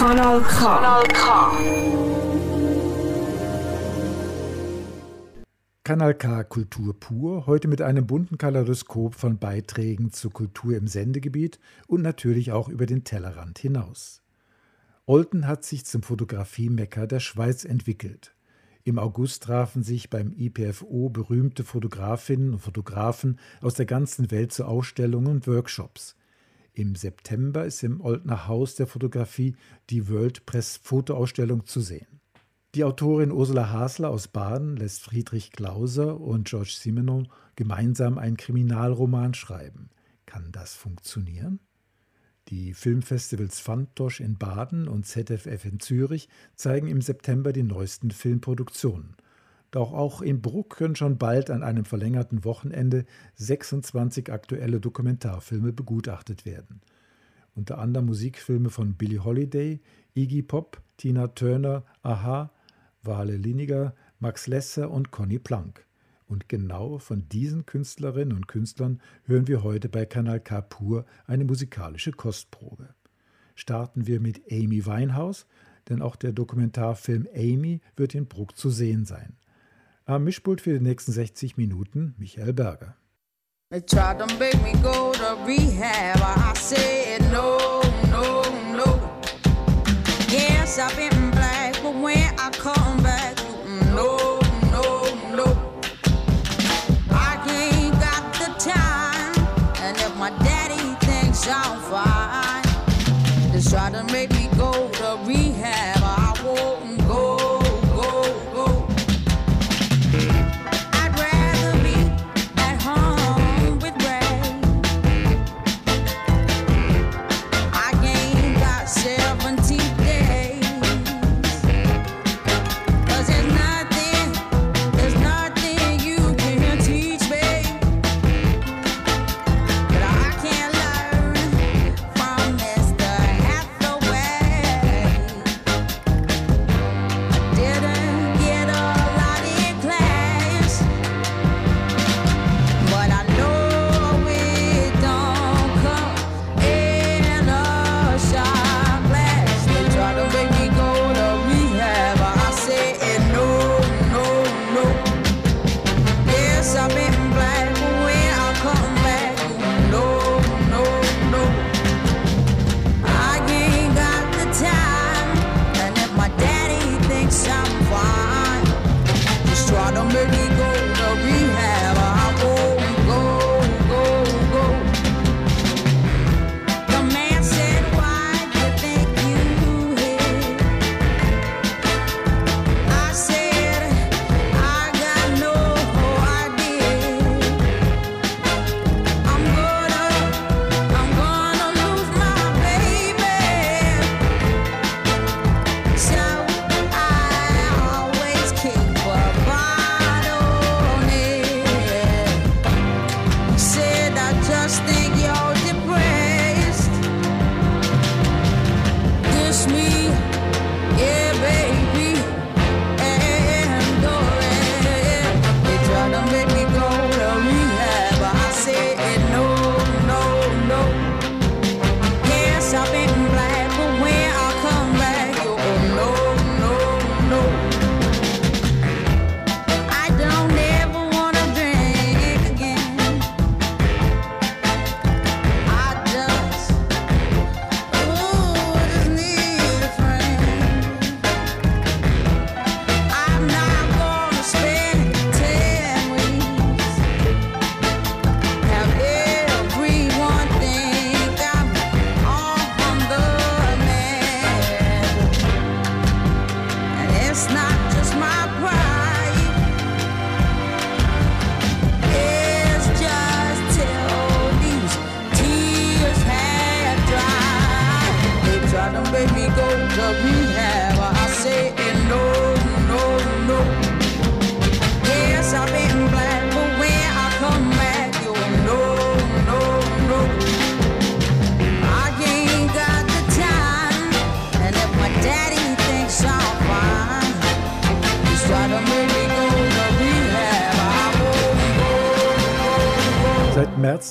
Kanal K. Kanal K. Kanal K Kultur pur, heute mit einem bunten Kaleidoskop von Beiträgen zur Kultur im Sendegebiet und natürlich auch über den Tellerrand hinaus. Olten hat sich zum Fotografie-Mekka der Schweiz entwickelt. Im August trafen sich beim IPFO berühmte Fotografinnen und Fotografen aus der ganzen Welt zu Ausstellungen und Workshops. Im September ist im Oldner Haus der Fotografie die World Press Fotoausstellung zu sehen. Die Autorin Ursula Hasler aus Baden lässt Friedrich Klauser und George Simenon gemeinsam einen Kriminalroman schreiben. Kann das funktionieren? Die Filmfestivals Fantosch in Baden und ZFF in Zürich zeigen im September die neuesten Filmproduktionen. Doch auch in Bruck können schon bald an einem verlängerten Wochenende 26 aktuelle Dokumentarfilme begutachtet werden. Unter anderem Musikfilme von Billie Holiday, Iggy Pop, Tina Turner, Aha, Wale Liniger, Max Lesser und Conny Planck. Und genau von diesen Künstlerinnen und Künstlern hören wir heute bei Kanal K Pur eine musikalische Kostprobe. Starten wir mit Amy Winehouse, denn auch der Dokumentarfilm Amy wird in Bruck zu sehen sein. Am Mischpult für die nächsten 60 Minuten Michael Berger. They tried to go to rehab. I said no, no, no. Yes, I've been black, but when I come back, no. I'm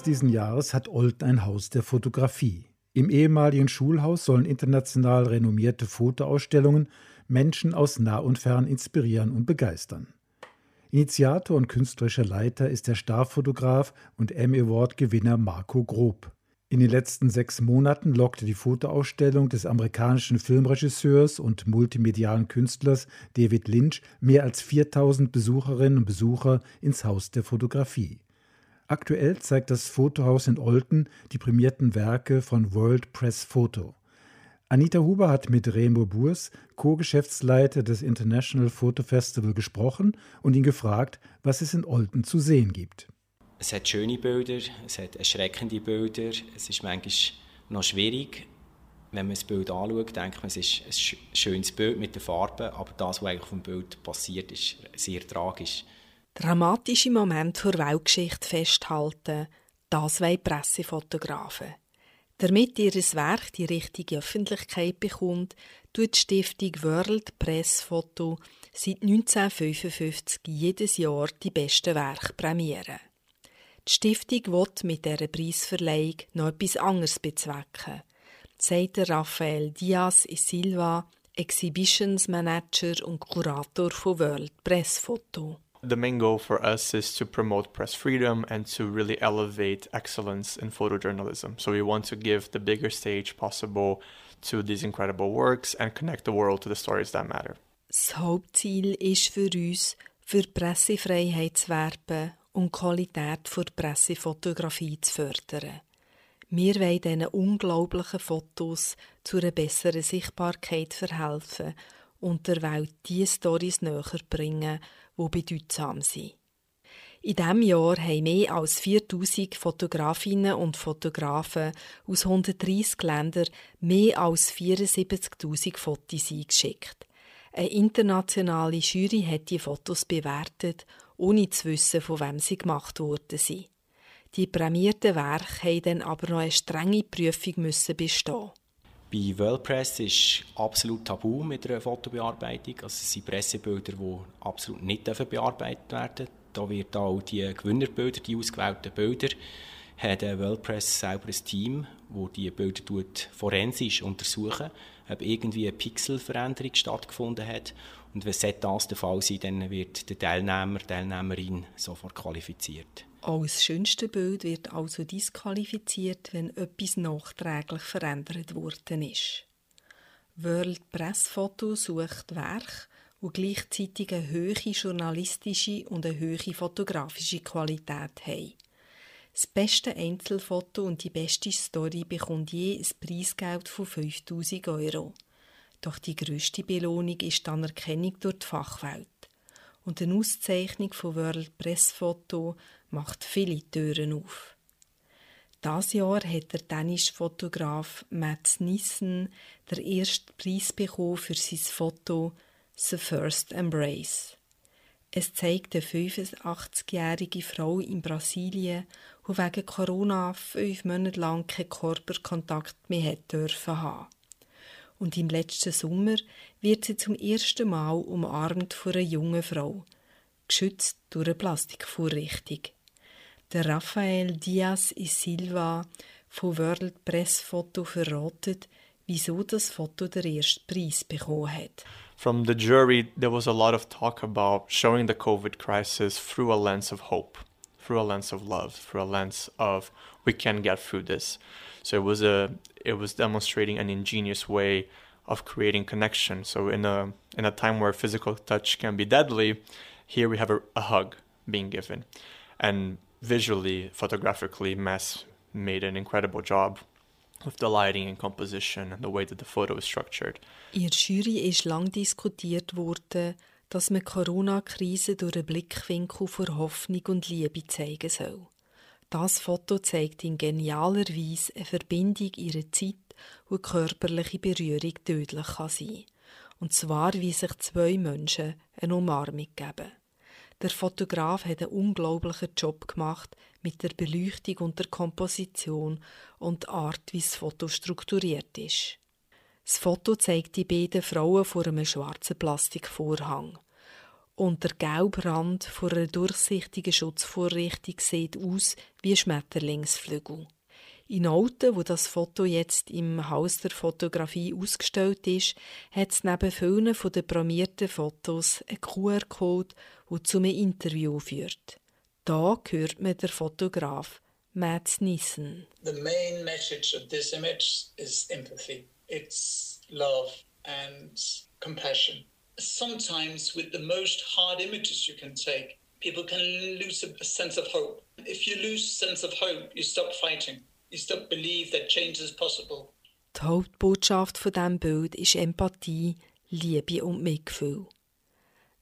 diesen Jahres hat Olten ein Haus der Fotografie. Im ehemaligen Schulhaus sollen international renommierte Fotoausstellungen Menschen aus nah und fern inspirieren und begeistern. Initiator und künstlerischer Leiter ist der Starfotograf und Emmy Award-Gewinner Marco Grob. In den letzten sechs Monaten lockte die Fotoausstellung des amerikanischen Filmregisseurs und multimedialen Künstlers David Lynch mehr als 4000 Besucherinnen und Besucher ins Haus der Fotografie. Aktuell zeigt das Fotohaus in Olten die prämierten Werke von World Press Photo. Anita Huber hat mit Remo Burs, Co-Geschäftsleiter des International Photo Festival, gesprochen und ihn gefragt, was es in Olten zu sehen gibt. Es hat schöne Bilder, es hat erschreckende Bilder. Es ist manchmal noch schwierig. Wenn man das Bild anschaut, denkt man, es ist ein schönes Bild mit den Farben, aber das, was eigentlich auf dem Bild passiert, ist sehr tragisch. Dramatische Momente der Weltgeschichte festhalten, das wollen Pressefotografen. Damit ihr Werk die richtige Öffentlichkeit bekommt, tut die Stiftung World Press Photo seit 1955 jedes Jahr die besten Werke prämieren. Die Stiftung will mit dieser Preisverleihung noch etwas anderes bezwecken, sagt Raphael Diaz e Silva, Exhibitions Manager und Kurator von World Press Photo. The main goal for us is to promote press freedom and to really elevate excellence in photojournalism. So we want to give the bigger stage possible to these incredible works and connect the world to the stories that matter. Das Hauptziel ist für uns, für Pressefreiheit zu werben und die Qualität der Pressefotografie zu fördern. Wir wollen diesen unglaublichen Fotos zu einer besseren Sichtbarkeit verhelfen und der Welt die Stories näher bringen, die bedeutsam sind. In diesem Jahr haben mehr als 4000 Fotografinnen und Fotografen aus 130 Ländern mehr als 74.000 Fotos eingeschickt. Eine internationale Jury hat die Fotos bewertet, ohne zu wissen, von wem sie gemacht worden sind. Die prämierten Werke haben dann aber noch eine strenge Prüfung müssen bestehen. Bei WorldPress ist absolut tabu mit einer Fotobearbeitung. Also es sind Pressebilder, die absolut nicht bearbeitet werden dürfen. Da wird auch die Gewinnerbilder, die ausgewählten Bilder, hat WorldPress selber ein Team, das die Bilder forensisch untersuchen, ob irgendwie eine Pixelveränderung stattgefunden hat. Und wenn das der Fall sein dann wird der Teilnehmer, Teilnehmerin sofort qualifiziert. Als schönste Bild wird also disqualifiziert, wenn etwas nachträglich verändert worden ist. World Press Photo sucht Werke, die gleichzeitig eine hohe journalistische und eine hohe fotografische Qualität haben. Das beste Einzelfoto und die beste Story bekommt je ein Preisgeld von 5000 Euro. Doch die grösste Belohnung ist die Anerkennung durch die Fachwelt. Und eine Auszeichnung von World Press Photo macht viele Türen auf. Das Jahr hat der dänische Fotograf Mats Nissen den ersten Preis bekommen für sein Foto The First Embrace. Es zeigt eine 85-jährige Frau in Brasilien, die wegen Corona fünf Monate lang keinen Körperkontakt mehr hat dürfen haben. Und im letzten Sommer wird sie zum ersten Mal umarmt von einer jungen Frau, geschützt durch eine Plastikvorrichtung der Rafael Diaz Silva von World Press verratet, wieso das Foto der Preis bekommen hat. From the jury, there was a lot of talk about showing the COVID crisis through a lens of hope, through a lens of love, through a lens of we can get through this. So it was a it was demonstrating an ingenious way of creating connection. So in a in a time where physical touch can be deadly, here we have a, a hug being given, and visually, photographically, Mess made an incredible job with the lighting and composition and the way that the photo is structured. Der Jury ist lang diskutiert worden, dass man Corona-Krise durch einen Blickwinkel von Hoffnung und Liebe zeigen soll. Das Foto zeigt in genialer Weise eine Verbindung ihrer Zeit, wo körperliche Berührung tödlich kann sein. Und zwar, wie sich zwei Menschen eine Umarmung geben. Der Fotograf hat einen unglaublichen Job gemacht mit der Beleuchtung und der Komposition und der Art, wie das Foto strukturiert ist. Das Foto zeigt die beiden Frauen vor einem schwarzen Plastikvorhang. Und der gelbe Rand vor einer durchsichtigen Schutzvorrichtung sieht aus wie Schmetterlingsflügel. In Olten, wo das Foto jetzt im Haus der Fotografie ausgestellt ist, hat es neben vielen von den prämierten Fotos einen QR-Code, der zu einem Interview führt. Da hört man der Fotograf Matt Nissen. The main message of this image is empathy. It's love and compassion. Sometimes with the most hard images you can take, people can lose a sense of hope. If you lose sense of hope, you stop fighting. Die Hauptbotschaft von diesem Bild ist Empathie, Liebe und Mitgefühl.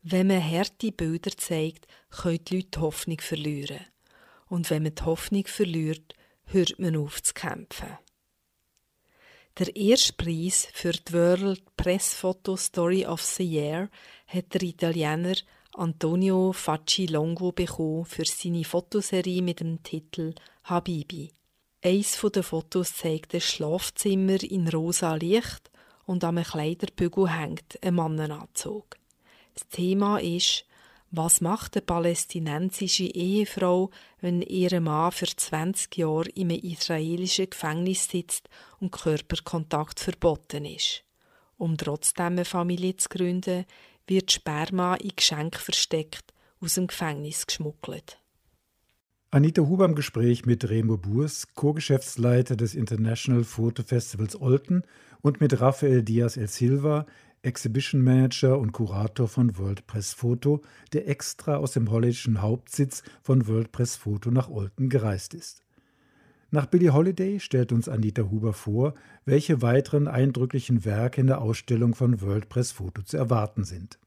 Wenn man harte Bilder zeigt, können die Leute die Hoffnung verlieren. Und wenn man die Hoffnung verliert, hört man auf zu kämpfen. Der erste Preis für die World Press Photo Story of the Year hat der Italiener Antonio Facci Longo bekommen für seine Fotoserie mit dem Titel Habibi. Eins der Fotos zeigt ein Schlafzimmer in rosa Licht und am Kleiderbügel hängt ein Mannenanzug. Das Thema ist, was macht eine palästinensische Ehefrau, wenn ihr Mann für 20 Jahre einem israelischen Gefängnis sitzt und Körperkontakt verboten ist? Um trotzdem eine Familie zu gründen, wird Sperma in Geschenk versteckt aus dem Gefängnis geschmuggelt. Anita Huber im Gespräch mit Remo Burs, Co-Geschäftsleiter des International Photo Festivals Olten und mit Rafael Diaz El Silva, Exhibition Manager und Kurator von World Press Photo, der extra aus dem holländischen Hauptsitz von World Press Photo nach Olten gereist ist. Nach Billie Holiday stellt uns Anita Huber vor, welche weiteren eindrücklichen Werke in der Ausstellung von World Press Photo zu erwarten sind.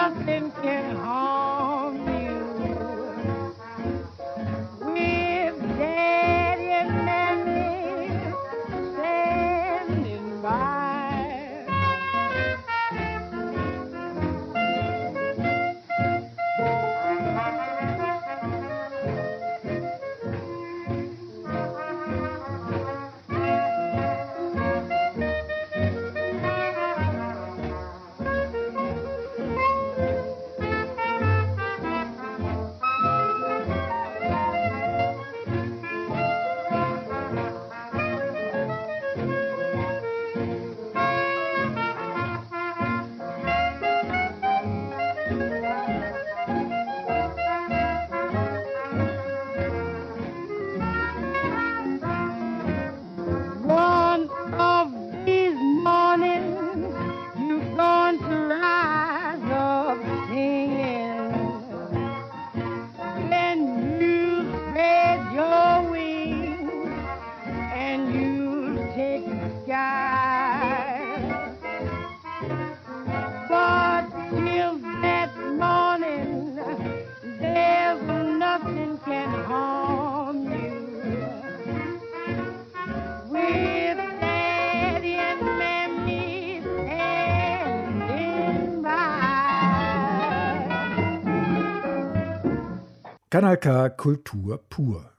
nothing can harm. Kanal K Kultur pur.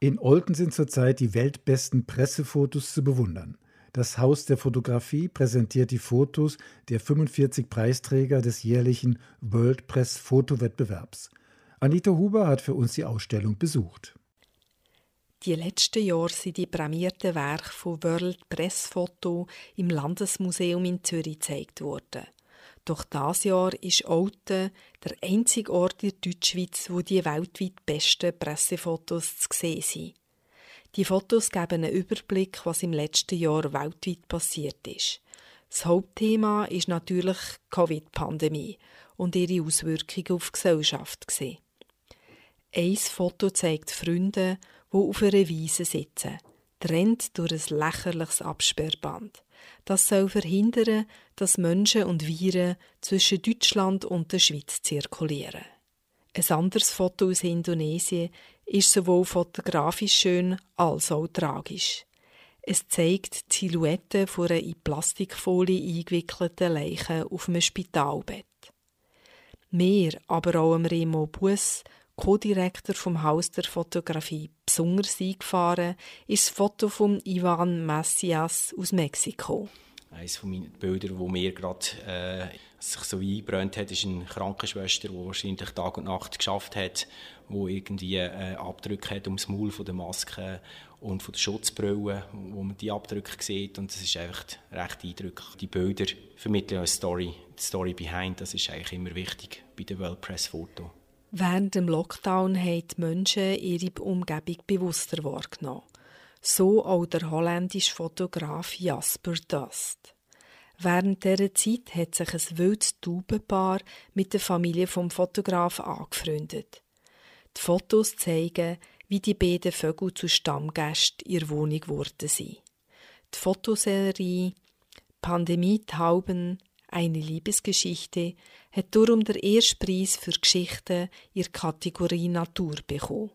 In Olten sind zurzeit die weltbesten Pressefotos zu bewundern. Das Haus der Fotografie präsentiert die Fotos der 45 Preisträger des jährlichen World Press Fotowettbewerbs. Anita Huber hat für uns die Ausstellung besucht. Die letzten Jahre sind die prämierten Werke von World Press Foto im Landesmuseum in Zürich gezeigt worden. Doch das Jahr ist Olten der einzige Ort in der Deutschschweiz, wo die weltweit besten Pressefotos zu sehen sind. Die Fotos geben einen Überblick, was im letzten Jahr weltweit passiert ist. Das Hauptthema ist natürlich die Covid-Pandemie und ihre Auswirkungen auf die Gesellschaft. Ein Foto zeigt Freunde, die auf einer Wiese sitzen, trennt durch ein lächerliches Absperrband. Das soll verhindern, dass Menschen und Viren zwischen Deutschland und der Schweiz zirkulieren. Ein anderes Foto aus Indonesien ist sowohl fotografisch schön als auch tragisch. Es zeigt die Silhouette von einer in Plastikfolie eingewickelten Leiche auf einem Spitalbett. Mehr, aber auch Remo Bus, Co-Direktor vom Haus der Fotografie, besonders eingefahren, ist das Foto von Ivan Messias aus Mexiko. Eines von meinen Bildern, wo mir gerade äh, sich so eingebrannt hat, ist eine Krankenschwester, die wahrscheinlich Tag und Nacht geschafft hat, wo irgendwie äh, Abdrücke hat ums Maul von der Maske und von der Schutzbrille, wo man die Abdrücke sieht und das ist einfach recht eindrücklich. Die Bilder vermitteln eine Story, die Story behind, das ist eigentlich immer wichtig bei der World Press Foto. Während dem Lockdown haben die Menschen ihre Umgebung bewusster wahrgenommen. So auch der holländische Fotograf Jasper Dust. Während dieser Zeit hat sich ein wildes Taubenpaar mit der Familie vom Fotograf angefreundet. Die Fotos zeigen, wie die beiden Vögel zu Stammgästen ihrer Wohnung geworden sind. Die Fotoserie Pandemie Tauben, eine Liebesgeschichte hat darum der erste Preis für Geschichten in der Kategorie Natur bekommen.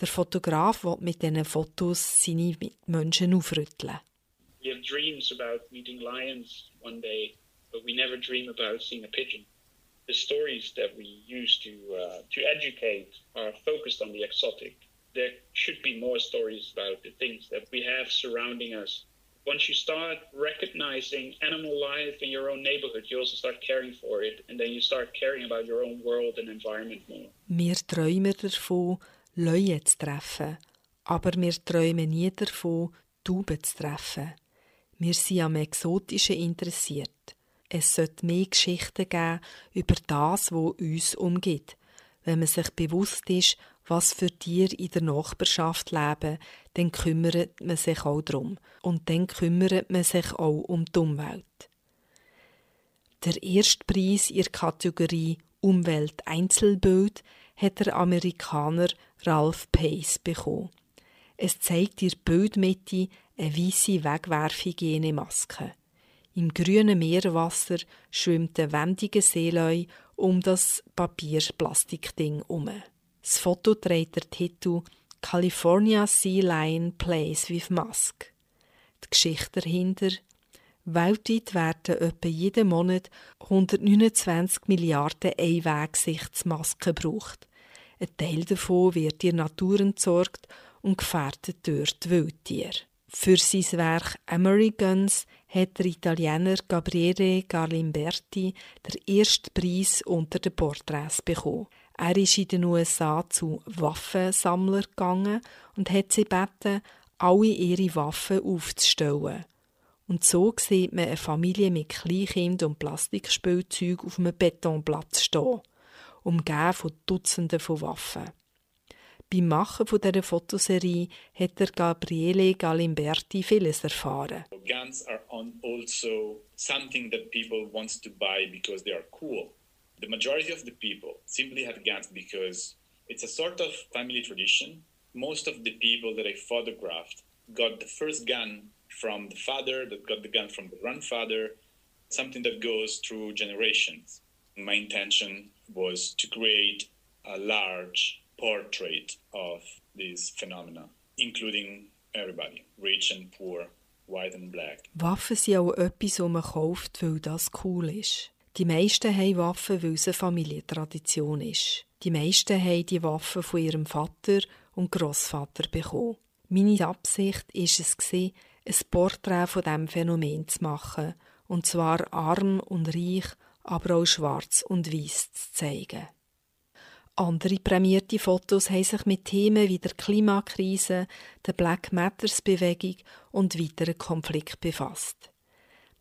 Der Fotograf will mit diesen Fotos seine Menschen aufrütteln. We have dreams about meeting lions one day, but we never dream about seeing a pigeon. The stories that we use to uh, to educate are focused on the exotic. There should be more stories about the things that we have surrounding us. Once you start recognizing animal life in your own neighborhood, you also start caring for it, and then you start caring about your own world and environment more. Wir träumen davon, Löwen zu treffen, aber wir träumen nie davon, Tauben zu treffen. Wir sind am Exotischen interessiert. Es sollte mehr Geschichten geben über das, was uns umgibt. Wenn man sich bewusst ist, was für Tiere in der Nachbarschaft leben, dann kümmert man sich auch darum. Und dann kümmert man sich auch um die Umwelt. Der erste Preis in der Kategorie Umwelt Einzelbild hat der Amerikaner Ralph Pace bekommen. Es zeigt in der Bildmitte eine weiße Wegwerfhygienemaske. Im grünen Meerwasser schwimmt ein wendiger Seeleu um das Papier-Plastikding um. Das Foto trägt der Titel California Sea Lion Plays with Mask. Die Geschichte dahinter Weltweit werden etwa jeden Monat 129 Milliarden Einwegsichtsmasken gebraucht. Ein Teil davon wird der Natur entsorgt und gefährdet durch die Wildtiere. Für sein Werk Americans hat der Italiener Gabriele Galimberti den ersten Preis unter den Porträts bekommen. Er ist in den USA zu Waffensammlern gegangen und hat sie gebeten, alle ihre Waffen aufzustellen. Und so sieht man eine Familie mit Kleinkind und Plastikspielzeug auf einem Betonplatz stehen, umgeben von Dutzenden von Waffen. Beim Machen von dieser Fotoserie hat der Gabriele Galimberti vieles erfahren. Guns are also something that people want to buy because they are cool. The majority of the people simply have guns because it's a sort of family tradition. Most of the people that I photographed got the first gun from the father, that got the gun from the grandfather, something that goes through generations. My intention was to create a large portrait of this phenomena, including everybody, rich and poor, white and black. Waffen sind auch etwas, was man kauft, weil das cool ist. Die meisten haben Waffen, weil es eine Familientradition ist. Die meisten haben die Waffen von ihrem Vater und Großvater bekommen. Meine Absicht ist es ein Porträt von diesem Phänomen zu machen, und zwar arm und reich, aber auch schwarz und weiß zu zeigen. Andere prämierte Fotos haben sich mit Themen wie der Klimakrise, der Black Matters Bewegung und weiteren Konflikten befasst.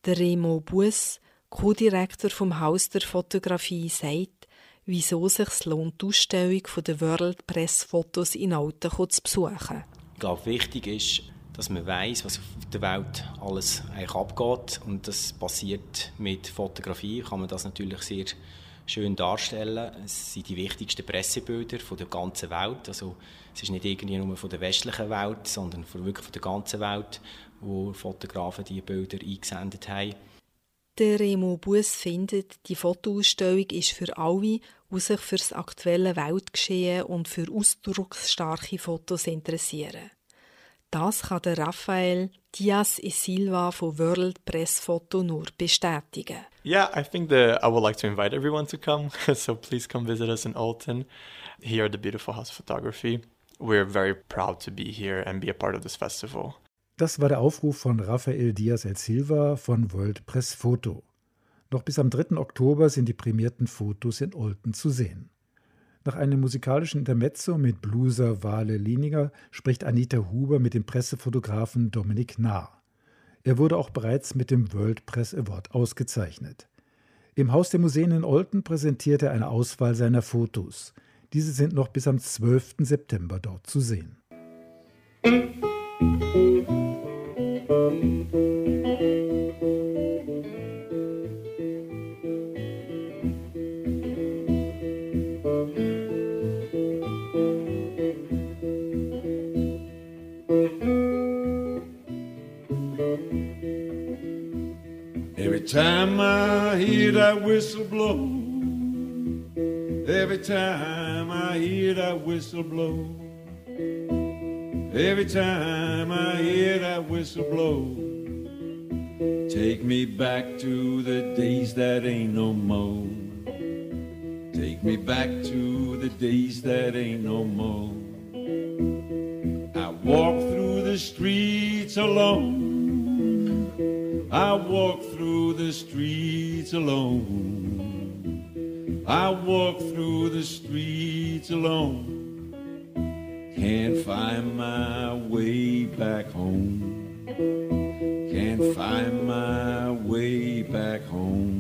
Der Remo Buss, Co-Direktor vom Haus der Fotografie, sagt, wieso sich es lohnt, die Ausstellung der World Press Fotos in Alten zu besuchen. Ich glaube, wichtig ist, dass man weiß, was auf der Welt alles eigentlich abgeht und das passiert mit Fotografie, kann man das natürlich sehr schön darstellen. Es sind die wichtigsten Pressebilder von der ganzen Welt. Also es ist nicht irgendwie nur von der westlichen Welt, sondern von, wirklich von der ganzen Welt, wo Fotografen diese Bilder eingesendet haben. Der Remo Bus findet, die Fotoausstellung ist für alle, die sich für das aktuelle Weltgeschehen und für ausdrucksstarke Fotos interessieren. Das kann der Raphael Diaz e Silva von World Press Photo nur bestätigen. Yeah, I think that I would like to invite everyone to come. so please come visit us in Alton, here at the Beautiful House of Photography. We're very proud to be here and be a part of this festival. Das war der Aufruf von Rafael Diaz El Silva von World Press Photo. Noch bis am 3. Oktober sind die prämierten Fotos in Olten zu sehen. Nach einem musikalischen Intermezzo mit Blueser Wale Lininger spricht Anita Huber mit dem Pressefotografen Dominik Nahr. Er wurde auch bereits mit dem World Press Award ausgezeichnet. Im Haus der Museen in Olten präsentiert er eine Auswahl seiner Fotos. Diese sind noch bis am 12. September dort zu sehen. Musik time I hear that whistle blow, every time I hear that whistle blow, every time I hear that whistle blow, take me back to the days that ain't no more. Take me back to the days that ain't no more. I walk through the streets alone. I walk through the streets alone. I walk through the streets alone. Can't find my way back home. Can't find my way back home.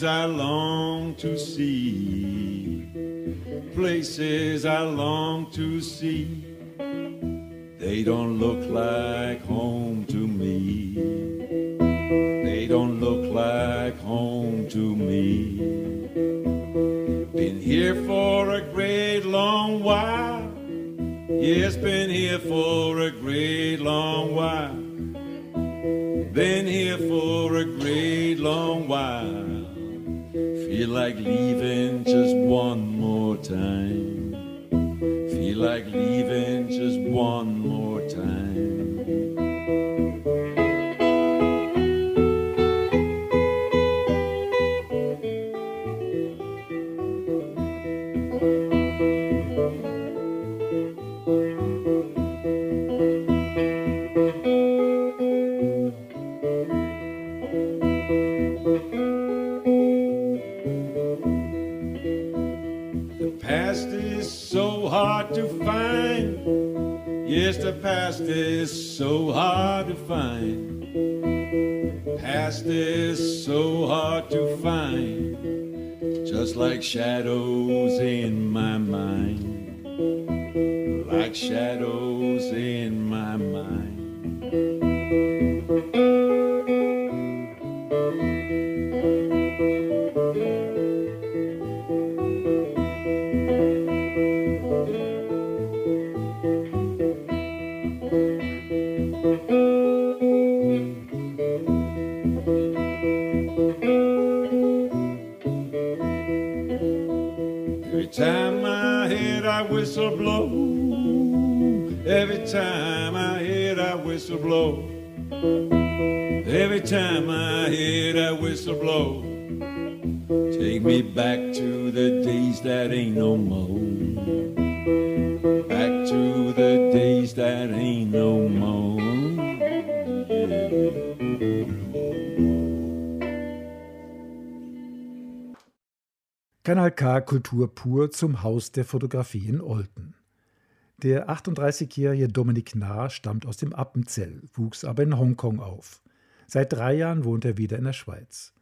Places I long to see, places I long like hard to find. Past is so hard to find. Just like shadows in my mind. Like shadows in my mind. Whistle blow, every time I hear that whistle blow, every time I hear that whistle blow, take me back to the days that ain't no more. Kanal K Kultur pur zum Haus der Fotografie in Olten. Der 38-jährige Dominik Nahr stammt aus dem Appenzell, wuchs aber in Hongkong auf. Seit drei Jahren wohnt er wieder in der Schweiz.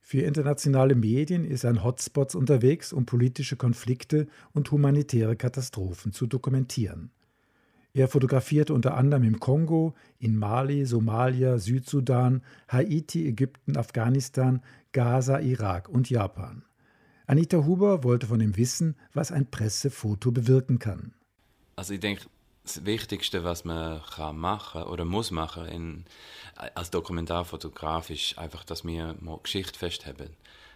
Für internationale Medien ist er an Hotspots unterwegs, um politische Konflikte und humanitäre Katastrophen zu dokumentieren. Er fotografierte unter anderem im Kongo, in Mali, Somalia, Südsudan, Haiti, Ägypten, Afghanistan, Gaza, Irak und Japan. Anita Huber wollte von ihm wissen, was ein Pressefoto bewirken kann. Also ich denke, das Wichtigste, was man kann machen oder muss machen in, als Dokumentarfotograf, ist einfach, dass wir mal Geschichte festhalten.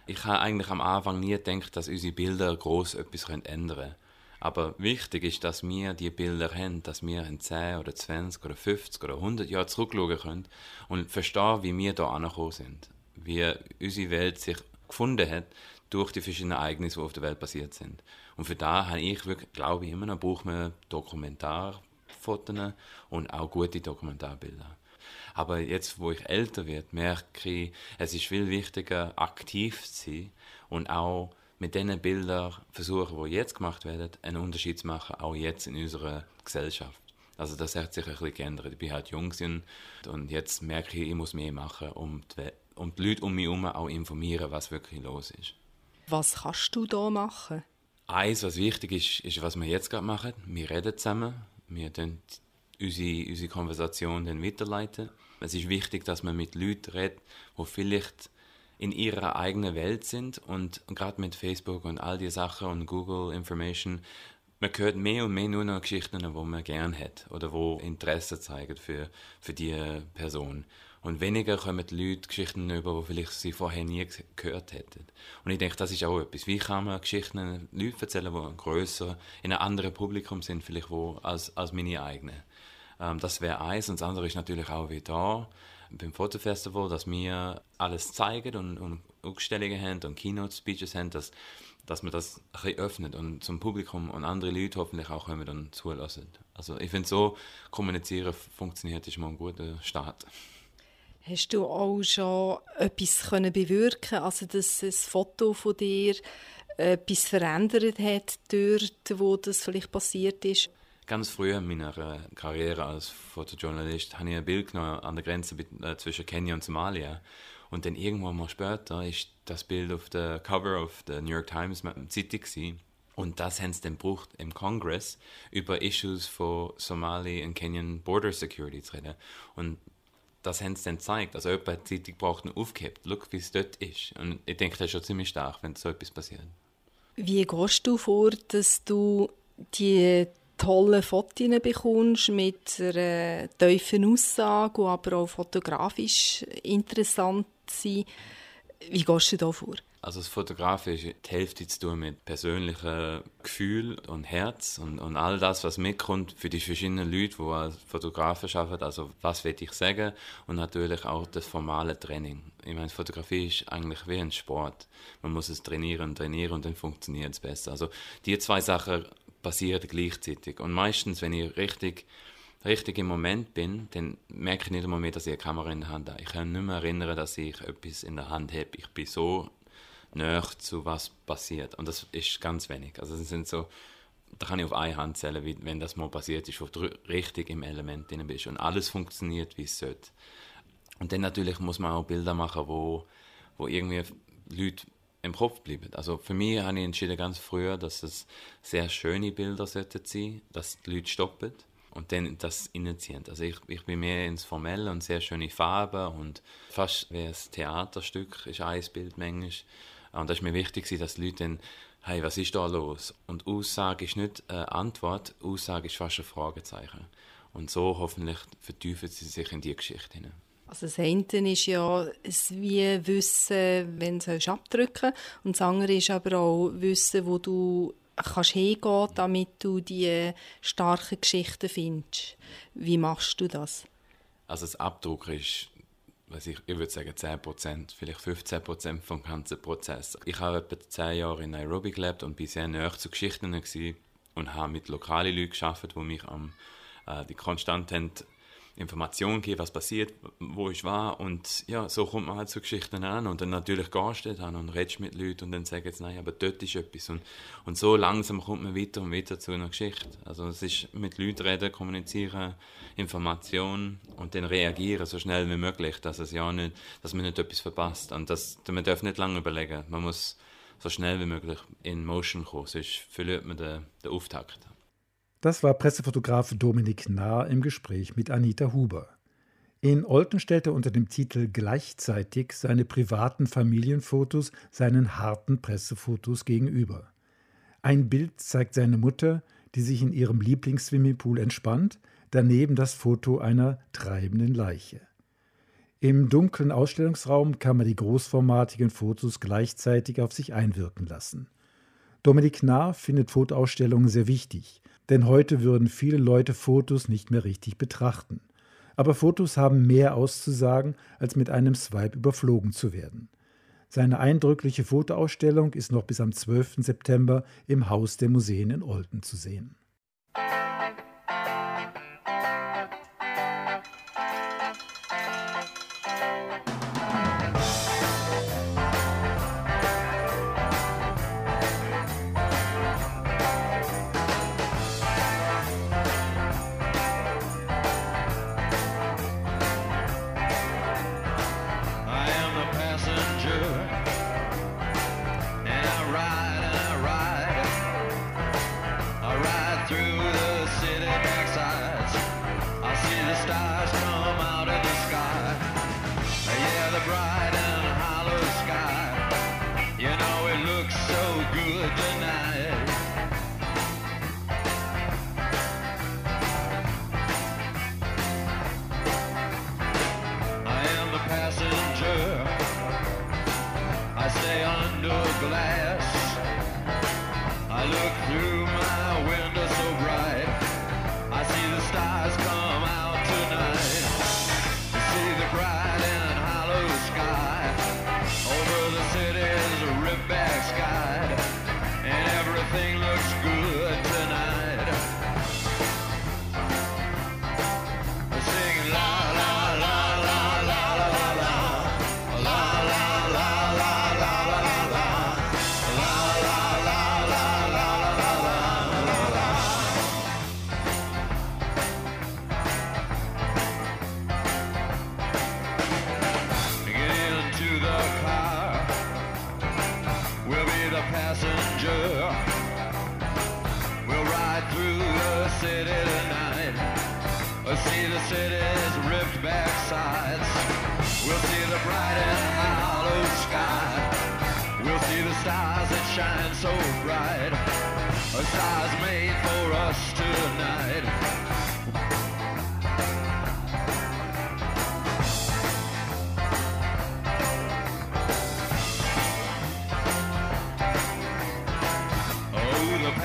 Ich habe eigentlich am Anfang nie gedacht, dass unsere Bilder groß etwas ändern können. Aber wichtig ist, dass wir die Bilder haben, dass wir in 10 oder 20 oder 50 oder 100 Jahren zurückschauen können und verstehen, wie wir hier angekommen sind. Wie unsere Welt sich gefunden hat durch die verschiedenen Ereignisse, die auf der Welt passiert sind. Und für da habe ich wirklich, glaube ich, immer noch, braucht man Dokumentarfotos und auch gute Dokumentarbilder. Aber jetzt, wo ich älter werde, merke ich, es ist viel wichtiger, aktiv zu sein und auch mit diesen Bildern versuchen, die jetzt gemacht werden, einen Unterschied zu machen, auch jetzt in unserer Gesellschaft. Also das hat sich ein bisschen geändert. Ich bin halt jung und jetzt merke ich, ich muss mehr machen, um die, um die Leute um mich herum auch informieren, was wirklich los ist. Was kannst du da machen? Eins, was wichtig ist, ist, was wir jetzt gerade machen. Wir reden zusammen. Wir tun unsere, unsere Konversation dann weiterleiten. Es ist wichtig, dass man mit Leuten redet, die vielleicht in ihrer eigenen Welt sind und gerade mit Facebook und all die Sachen und Google Information, man hört mehr und mehr nur noch Geschichten, die man gerne hat oder wo Interesse zeigen für, für die Person. Und weniger kommen die Leute Geschichten über, die vielleicht sie vorher nie gehört hätten. Und ich denke, das ist auch etwas. Wie kann man Geschichten Leuten erzählen, die grösser, in einem anderen Publikum sind, vielleicht wo, als, als meine eigenen. Ähm, das wäre eins. Und das andere ist natürlich auch wie da beim Fotofestival, dass wir alles zeigen und, und Ausstellungen haben und Keynote-Speeches haben, dass, dass man das ein bisschen öffnet und zum Publikum und andere Leute hoffentlich auch kommen dann zulassen. Also ich finde, so kommunizieren funktioniert, ist mal ein guter Start. Hast du auch schon etwas können bewirken also dass ein Foto von dir etwas verändert hat, dort, wo das vielleicht passiert ist? Ganz früh in meiner Karriere als Fotojournalist habe ich ein Bild genommen an der Grenze äh, zwischen Kenia und Somalia. Und dann irgendwann mal später ist das Bild auf der Cover of der New York Times Zeitung gewesen. Und das haben sie dann gebraucht im Kongress über Issues von Somali und Kenyan Border Security zu reden. Und das haben sie dann gezeigt. Also jemand hat die Zeitung braucht und aufgehebt. Schau, wie es dort ist. Und ich denke, das ist schon ziemlich stark, wenn so etwas passiert. Wie gehst du vor, dass du die tollen Fotos bekommst mit einer tiefen Aussage, die aber auch fotografisch interessant sind? Wie gehst du da vor? Also das Fotografische Hälfte zu tun mit persönlichen Gefühl und Herz und, und all das, was mitkommt für die verschiedenen Leute, die als Fotografen arbeiten. Also was will ich sagen und natürlich auch das formale Training. Ich meine, Fotografie ist eigentlich wie ein Sport. Man muss es trainieren und trainieren und dann funktioniert es besser. Also die zwei Sachen passieren gleichzeitig und meistens, wenn ich richtig richtig im Moment bin, dann merke ich nicht einmal mehr, dass ich eine Kamera in der Hand habe. Ich kann nicht mehr erinnern, dass ich etwas in der Hand habe. Ich bin so näher zu was passiert. Und das ist ganz wenig. Also das sind so, da kann ich auf eine Hand zählen, wie, wenn das mal passiert ist, wo du richtig im Element drin bist und alles funktioniert, wie es sollte. Und dann natürlich muss man auch Bilder machen, wo, wo irgendwie Leute im Kopf bleiben. Also für mich habe ich entschieden ganz früher, dass es sehr schöne Bilder sollten sein, dass die Leute stoppen und dann das initiieren. Also ich, ich bin mehr ins Formelle und sehr schöne Farben und fast wie ein Theaterstück ist ein Bild manchmal. Und das ist mir wichtig, dass die Leute dann, hey, was ist da los? Und Aussage ist nicht eine Antwort, Aussage ist fast ein Fragezeichen. Und so hoffentlich vertiefen sie sich in die Geschichte hinein. Also das eine ist ja es wie Wissen, wenn du abdrücken und das andere ist aber auch Wissen, wo du kannst hingehen, damit du die starken Geschichten findest. Wie machst du das? Also das Abdrucken ist, was ich, ich würde sagen 10%, vielleicht 15% vom ganzen Prozess. Ich habe etwa 10 Jahre in Nairobi gelebt und bin sehr nahe zu Geschichten und habe mit lokalen Leuten gearbeitet, die mich am, äh, die konstant haben Informationen geben, was passiert, wo ich war und ja, so kommt man halt zu Geschichten an und dann natürlich gehst du dann und redest mit Leuten und dann sagst jetzt, nein, aber dort ist etwas und, und so langsam kommt man weiter und weiter zu einer Geschichte. Also es ist mit Leuten reden, kommunizieren, Informationen und dann reagieren so schnell wie möglich, dass es ja nicht, dass man nicht etwas verpasst und das, man darf nicht lange überlegen, man muss so schnell wie möglich in Motion kommen, sonst verliert man den, den Auftakt. Das war Pressefotograf Dominik Nahr im Gespräch mit Anita Huber. In Olten stellt er unter dem Titel Gleichzeitig seine privaten Familienfotos seinen harten Pressefotos gegenüber. Ein Bild zeigt seine Mutter, die sich in ihrem Lieblingsswimmingpool entspannt, daneben das Foto einer treibenden Leiche. Im dunklen Ausstellungsraum kann man die großformatigen Fotos gleichzeitig auf sich einwirken lassen. Dominik Nahr findet Fotoausstellungen sehr wichtig. Denn heute würden viele Leute Fotos nicht mehr richtig betrachten. Aber Fotos haben mehr auszusagen, als mit einem Swipe überflogen zu werden. Seine eindrückliche Fotoausstellung ist noch bis am 12. September im Haus der Museen in Olten zu sehen.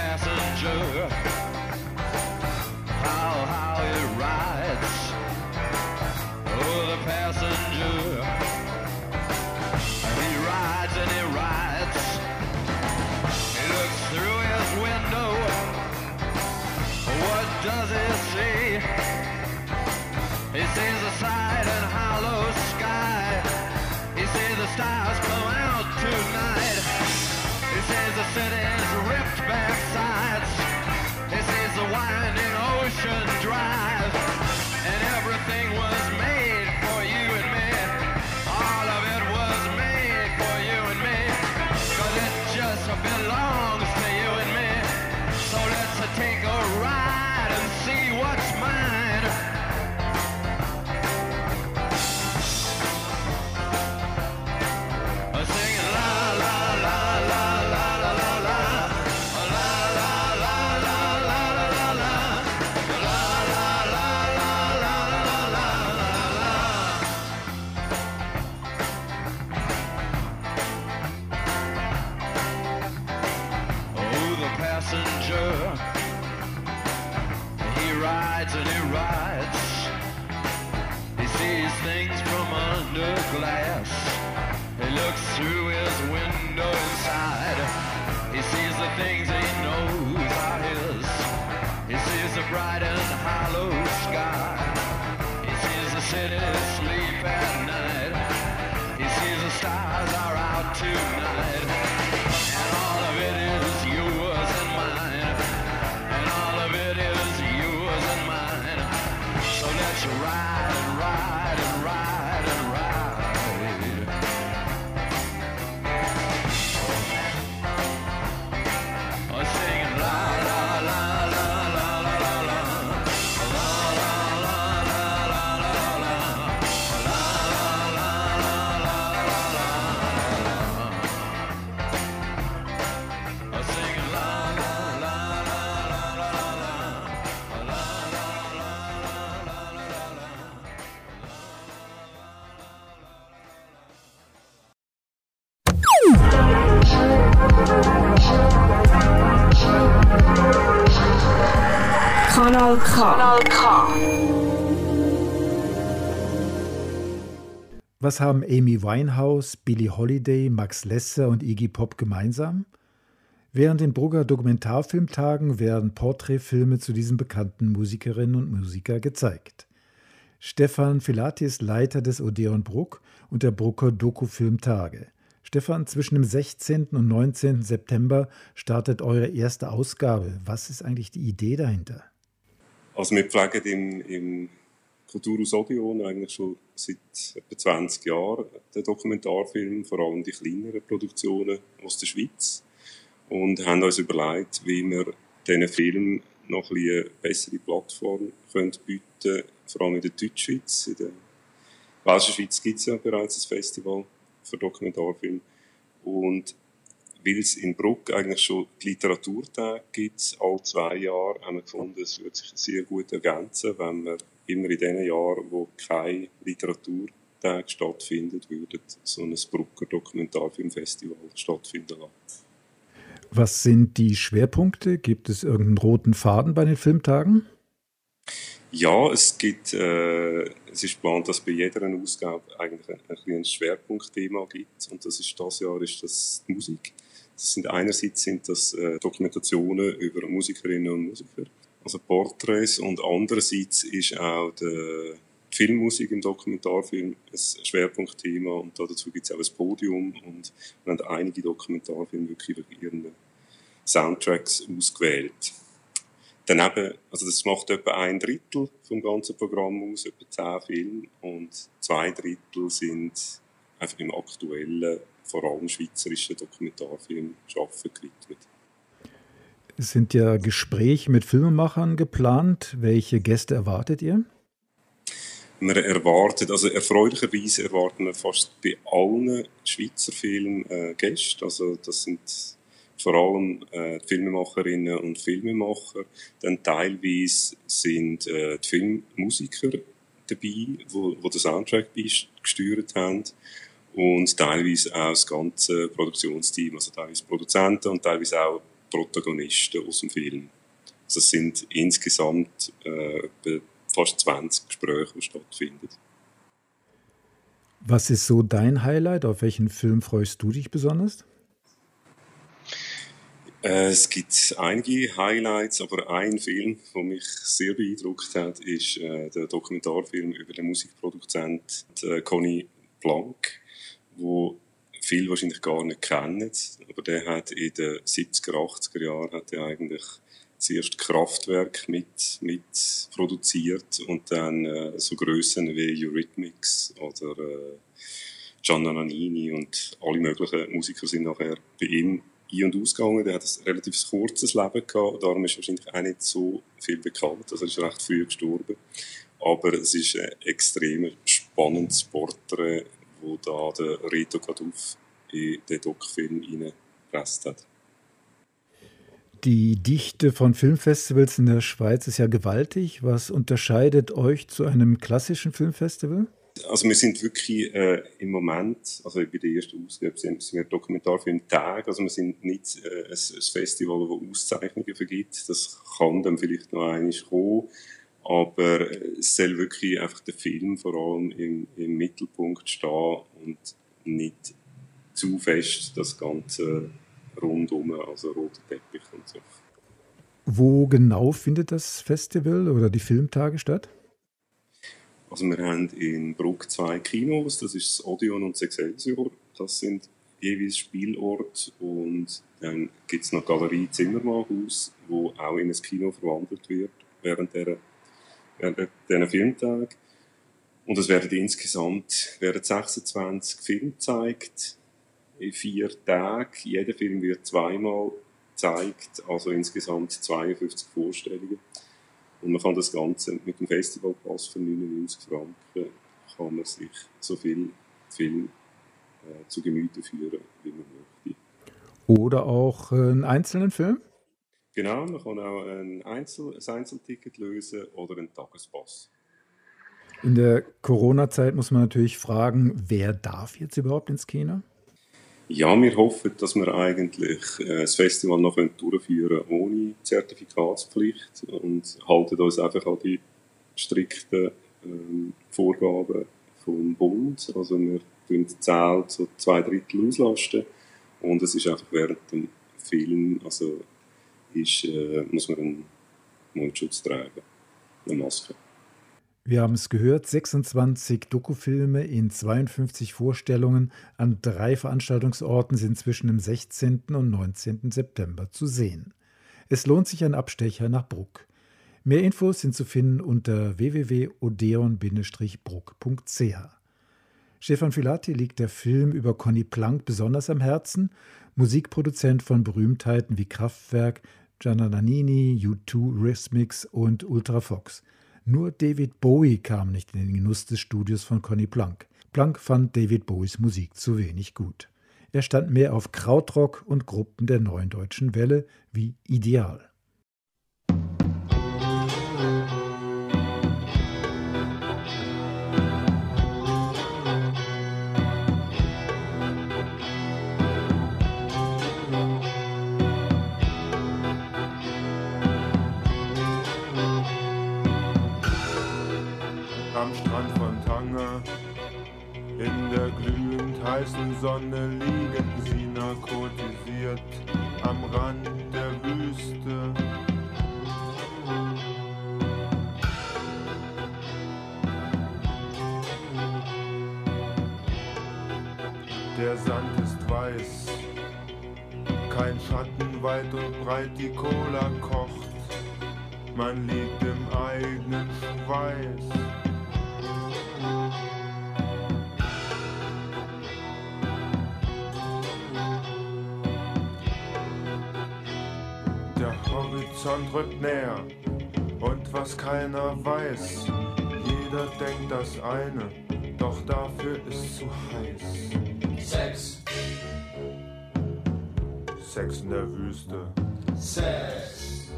passenger. How, how rides. Oh, the passenger. He rides and he rides. He looks through his window. What does he see? He sees and hollow sky. He sees the stars come out tonight. He sees the city. Things he knows are his. He sees the bright and hollow sky. He sees the city sleep at night. He sees the stars are out tonight. Was haben Amy Winehouse, Billie Holiday, Max Lesser und Iggy Pop gemeinsam? Während den Brugger Dokumentarfilmtagen werden Porträtfilme zu diesen bekannten Musikerinnen und Musikern gezeigt. Stefan Filati ist Leiter des Odeon Bruck und der Brucker Dokufilmtage. Stefan, zwischen dem 16. und 19. September startet eure erste Ausgabe. Was ist eigentlich die Idee dahinter? Also wir pflegen im, im Kulturhaus Odeon eigentlich schon seit etwa 20 Jahren. Den Dokumentarfilm, vor allem die kleineren Produktionen aus der Schweiz. Und haben uns überlegt, wie wir diesen Film noch ein eine bessere Plattform können bieten vor allem in der Deutschschweiz. In der Welschen Schweiz gibt es ja bereits ein Festival für Dokumentarfilm. Und weil es in Bruck eigentlich schon die Literaturtage gibt, alle zwei Jahre, haben wir gefunden, es würde sich sehr gut ergänzen, wenn wir immer in den Jahren, wo keine Literaturtage stattfinden, würden so ein Brucker Dokumentarfilmfestival stattfinden lassen. Was sind die Schwerpunkte? Gibt es irgendeinen roten Faden bei den Filmtagen? Ja, es gibt, äh, es ist geplant, dass bei jeder Ausgabe eigentlich ein, ein, ein Schwerpunktthema gibt. Und das ist das Jahr ist das die Musik. Das sind einerseits sind das äh, Dokumentationen über Musikerinnen und Musiker, also Porträts, und andererseits ist auch die Filmmusik im Dokumentarfilm ein Schwerpunktthema und dazu gibt es auch ein Podium und wir haben einige Dokumentarfilme wirklich über ihren Soundtracks ausgewählt. Daneben, also das macht etwa ein Drittel vom ganzen Programm aus, etwa zehn Filme und zwei Drittel sind einfach im aktuellen, vor allem schweizerischen Dokumentarfilm schaffen gewidmet. Sind ja Gespräche mit Filmemachern geplant. Welche Gäste erwartet ihr? Wir erwarten, also erfreulicherweise erwarten wir fast bei allen Schweizer Filmen äh, Gäste. Also das sind vor allem äh, Filmemacherinnen und Filmemacher. Dann teilweise sind äh, die Filmmusiker dabei, wo, wo den Soundtrack gesteuert haben. Und teilweise auch das ganze Produktionsteam, also teilweise Produzenten und teilweise auch Protagonisten aus dem Film. Also es sind insgesamt äh, fast 20 Gespräche, die stattfinden. Was ist so dein Highlight? Auf welchen Film freust du dich besonders? Äh, es gibt einige Highlights, aber ein Film, der mich sehr beeindruckt hat, ist äh, der Dokumentarfilm über den Musikproduzent äh, Conny Blanc, wo viele wahrscheinlich gar nicht kennen, aber der hat in den 70er, 80er Jahren hat er eigentlich zuerst Kraftwerk mit, mit produziert und dann äh, so Größen wie Eurythmics oder äh, Gianna Nannini und alle möglichen Musiker sind nachher bei ihm ein- und ausgegangen. Der hat ein relativ kurzes Leben gehabt, darum ist wahrscheinlich auch nicht so viel bekannt. Also er ist recht früh gestorben. Aber es ist ein extrem spannendes Porträt, wo da der Reto Kaduff in den Doc-Film reingepresst hat. Die Dichte von Filmfestivals in der Schweiz ist ja gewaltig. Was unterscheidet euch zu einem klassischen Filmfestival? Also wir sind wirklich äh, im Moment, also bei der ersten Ausgabe sind, wir Dokumentarfilm Tag, also wir sind nicht äh, ein, ein Festival, das Auszeichnungen vergibt. Das kann dann vielleicht noch einmal kommen. Aber es soll wirklich einfach der Film vor allem im, im Mittelpunkt stehen und nicht zu fest das Ganze rundum, also roter Teppich und so. Wo genau findet das Festival oder die Filmtage statt? Also wir haben in Bruck zwei Kinos, das ist das Odeon und das Excelsior. Das sind jeweils Spielort und dann gibt es noch Galerie Zimmermannhaus, wo auch in ein Kino verwandelt wird während dieser, während dieser Filmtage. Und es werden insgesamt werden 26 Filme gezeigt in vier Tagen. Jeder Film wird zweimal gezeigt, also insgesamt 52 Vorstellungen. Und man kann das Ganze mit dem Festivalpass für 99 Franken kann man sich so viel Film äh, zu Gemüte führen, wie man möchte. Oder auch einen einzelnen Film? Genau, man kann auch ein, Einzel ein Einzelticket lösen oder einen Tagespass. In der Corona-Zeit muss man natürlich fragen, wer darf jetzt überhaupt ins Kino? Ja, wir hoffen, dass wir eigentlich äh, das Festival noch durchführen können ohne Zertifikatspflicht und halten uns einfach an die strikten ähm, Vorgaben vom Bund. Also wir tun die Zahl zu zwei Drittel auslasten und es ist einfach während dem Film, also ist, äh, muss man einen Mundschutz tragen, eine Maske. Wir haben es gehört, 26 Dokufilme in 52 Vorstellungen an drei Veranstaltungsorten sind zwischen dem 16. und 19. September zu sehen. Es lohnt sich ein Abstecher nach Bruck. Mehr Infos sind zu finden unter www.odeon-bruck.ch. Stefan Filati liegt der Film über Conny Plank besonders am Herzen, Musikproduzent von Berühmtheiten wie Kraftwerk, Gianna Nannini, U2, Rhythmix und Ultra Fox. Nur David Bowie kam nicht in den Genuss des Studios von Conny Plank. Plank fand David Bowies Musik zu wenig gut. Er stand mehr auf Krautrock und Gruppen der neuen deutschen Welle wie Ideal. Heißen Sonne liegen sie narkotisiert am Rand der Wüste. Der Sand ist weiß, kein Schatten weit und breit, die Cola kocht, man liegt im eigenen Schweiß. Horizont rückt näher und was keiner weiß, jeder denkt das eine, doch dafür ist zu heiß. Sex. Sex in der Wüste. Sex.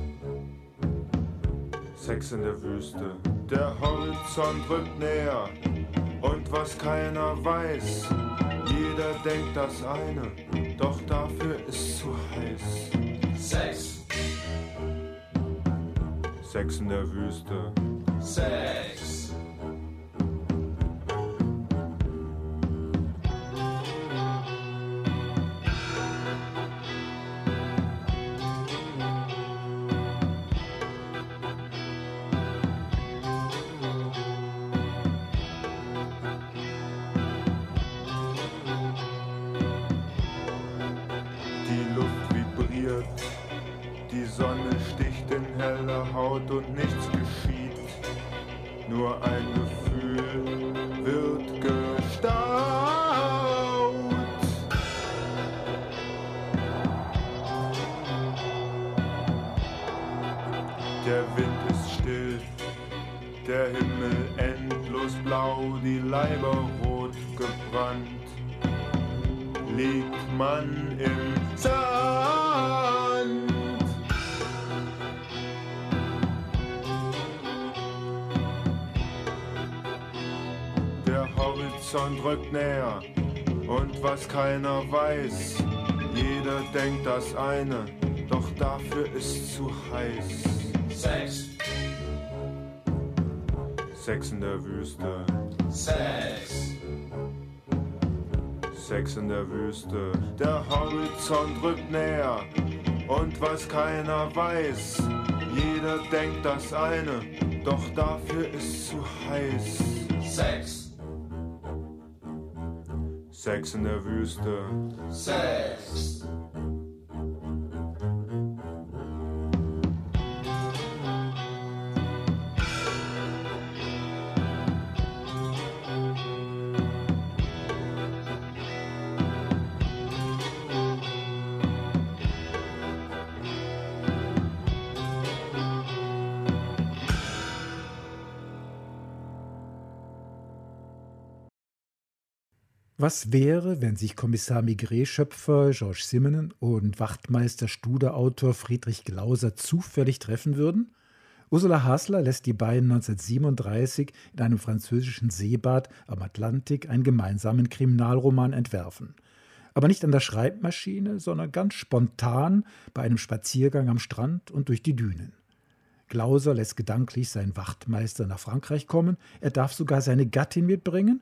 Sex in der Wüste. Der Horizont rückt näher und was keiner weiß, jeder denkt das eine, doch dafür ist zu heiß. Sex. Sex in der Wüste. Sex. Keiner weiß, jeder denkt das eine, doch dafür ist zu heiß. Sex. Sex in der Wüste. Sex. Sex in der Wüste. Der Horizont rückt näher. Und was keiner weiß, jeder denkt das eine, doch dafür ist zu heiß. Sex. Sex in der Wüste. Sex. Was wäre, wenn sich Kommissar Migré-Schöpfer Georges Simenon und Wachtmeister Studer-Autor Friedrich Glauser zufällig treffen würden? Ursula Hasler lässt die beiden 1937 in einem französischen Seebad am Atlantik einen gemeinsamen Kriminalroman entwerfen. Aber nicht an der Schreibmaschine, sondern ganz spontan bei einem Spaziergang am Strand und durch die Dünen. Glauser lässt gedanklich seinen Wachtmeister nach Frankreich kommen, er darf sogar seine Gattin mitbringen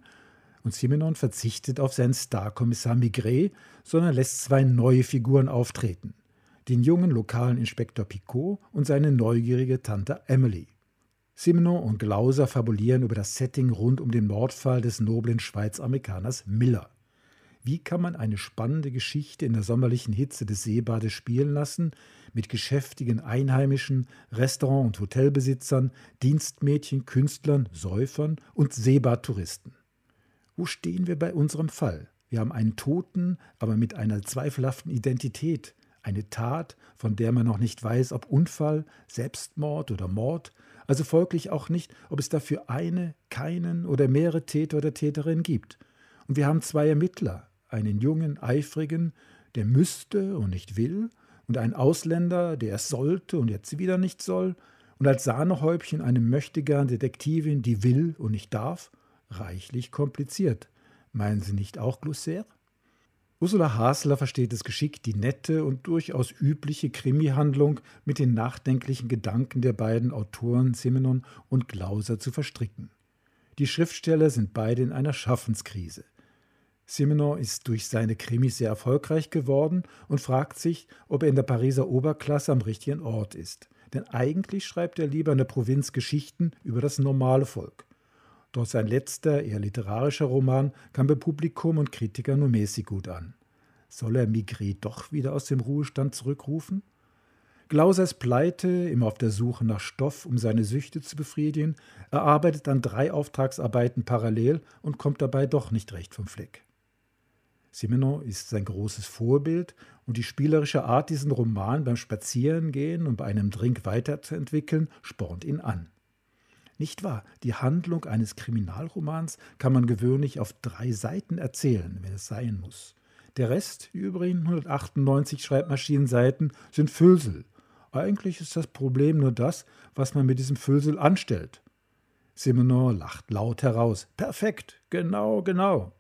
und Simenon verzichtet auf seinen Starkommissar Migré, sondern lässt zwei neue Figuren auftreten. Den jungen lokalen Inspektor Picot und seine neugierige Tante Emily. Simenon und Glauser fabulieren über das Setting rund um den Mordfall des noblen Schweizamerikaners Miller. Wie kann man eine spannende Geschichte in der sommerlichen Hitze des Seebades spielen lassen, mit geschäftigen Einheimischen, Restaurant- und Hotelbesitzern, Dienstmädchen, Künstlern, Säufern und Seebadtouristen? Wo stehen wir bei unserem Fall? Wir haben einen Toten, aber mit einer zweifelhaften Identität, eine Tat, von der man noch nicht weiß, ob Unfall, Selbstmord oder Mord, also folglich auch nicht, ob es dafür eine, keinen oder mehrere Täter oder Täterinnen gibt. Und wir haben zwei Ermittler, einen jungen, eifrigen, der müsste und nicht will, und einen Ausländer, der es sollte und jetzt wieder nicht soll, und als Sahnehäubchen eine möchtegern Detektivin, die will und nicht darf, reichlich kompliziert. Meinen Sie nicht auch Glossaire? Ursula Hasler versteht es geschickt, die nette und durchaus übliche Krimi-Handlung mit den nachdenklichen Gedanken der beiden Autoren Simenon und Glauser zu verstricken. Die Schriftsteller sind beide in einer Schaffenskrise. Simenon ist durch seine Krimis sehr erfolgreich geworden und fragt sich, ob er in der Pariser Oberklasse am richtigen Ort ist. Denn eigentlich schreibt er lieber in der Provinz Geschichten über das normale Volk. Doch sein letzter, eher literarischer Roman kam bei Publikum und Kritikern nur mäßig gut an. Soll er Migré doch wieder aus dem Ruhestand zurückrufen? Glausers Pleite, immer auf der Suche nach Stoff, um seine Süchte zu befriedigen, er arbeitet an drei Auftragsarbeiten parallel und kommt dabei doch nicht recht vom Fleck. Simenon ist sein großes Vorbild und die spielerische Art, diesen Roman beim Spazierengehen und bei einem Drink weiterzuentwickeln, spornt ihn an. Nicht wahr? Die Handlung eines Kriminalromans kann man gewöhnlich auf drei Seiten erzählen, wenn es sein muss. Der Rest, die übrigen 198 Schreibmaschinenseiten, sind Füllsel. Eigentlich ist das Problem nur das, was man mit diesem Füllsel anstellt. Simenon lacht laut heraus. Perfekt, genau, genau.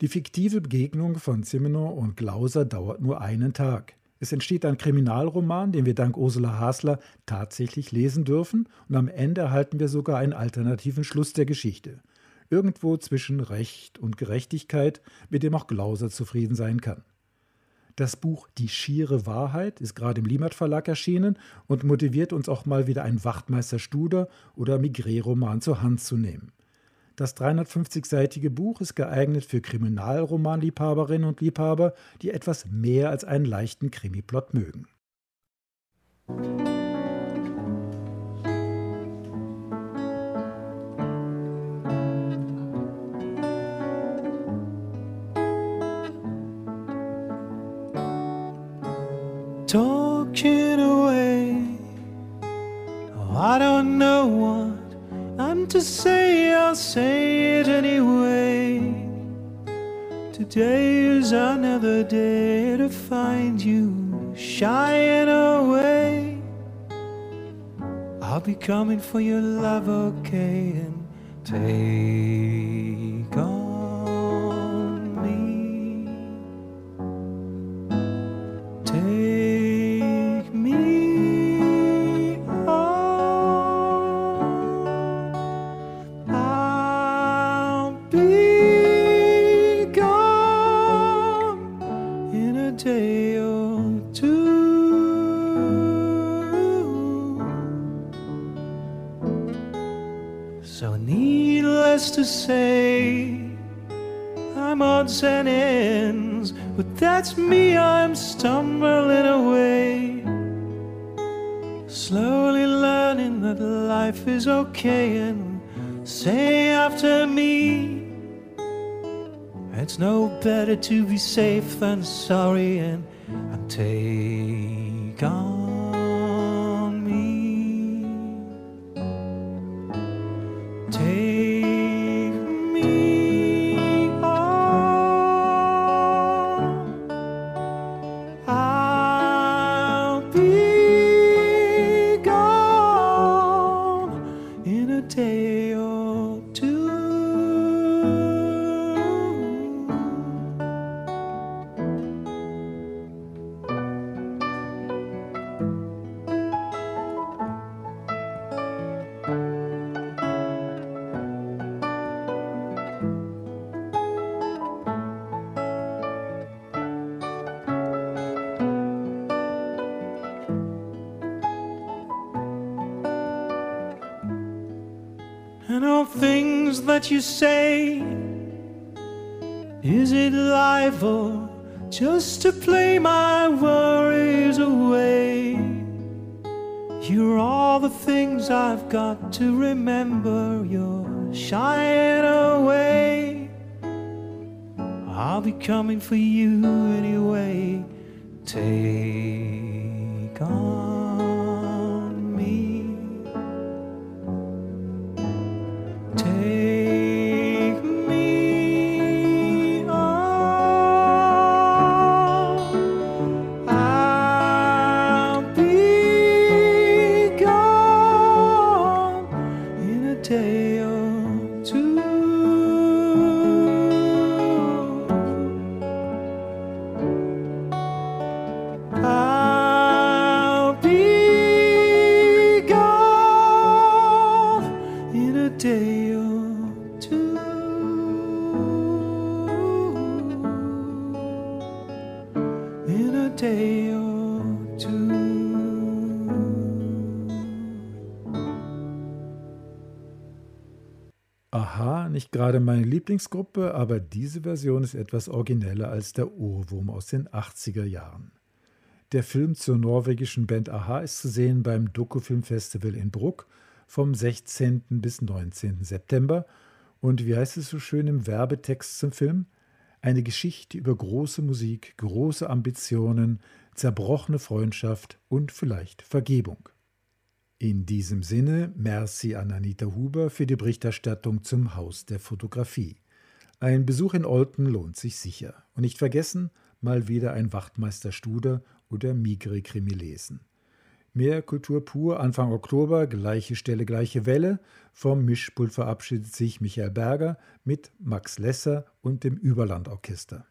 Die fiktive Begegnung von Simenon und Glauser dauert nur einen Tag. Es entsteht ein Kriminalroman, den wir dank Ursula Hasler tatsächlich lesen dürfen, und am Ende erhalten wir sogar einen alternativen Schluss der Geschichte. Irgendwo zwischen Recht und Gerechtigkeit, mit dem auch Glauser zufrieden sein kann. Das Buch Die schiere Wahrheit ist gerade im Liemert Verlag erschienen und motiviert uns auch mal wieder einen Wachtmeister Studer oder Migré-Roman zur Hand zu nehmen. Das 350-seitige Buch ist geeignet für Kriminalromanliebhaberinnen und Liebhaber, die etwas mehr als einen leichten Krimiplot mögen. Talking away, oh, I don't know what To say, I'll say it anyway. Today is another day to find you shying away. I'll be coming for your love, okay, and take It's no better to be safe than sorry, and, and take on gerade meine Lieblingsgruppe, aber diese Version ist etwas origineller als der Ohrwurm aus den 80er Jahren. Der Film zur norwegischen Band Aha ist zu sehen beim Dokufilmfestival in Bruck vom 16. bis 19. September. Und wie heißt es so schön im Werbetext zum Film? Eine Geschichte über große Musik, große Ambitionen, zerbrochene Freundschaft und vielleicht Vergebung. In diesem Sinne, merci an Anita Huber für die Berichterstattung zum Haus der Fotografie. Ein Besuch in Olten lohnt sich sicher. Und nicht vergessen, mal wieder ein Wachtmeister Studer oder Migre-Krimi lesen. Mehr Kultur pur Anfang Oktober, gleiche Stelle, gleiche Welle. Vom Mischpult verabschiedet sich Michael Berger mit Max Lesser und dem Überlandorchester.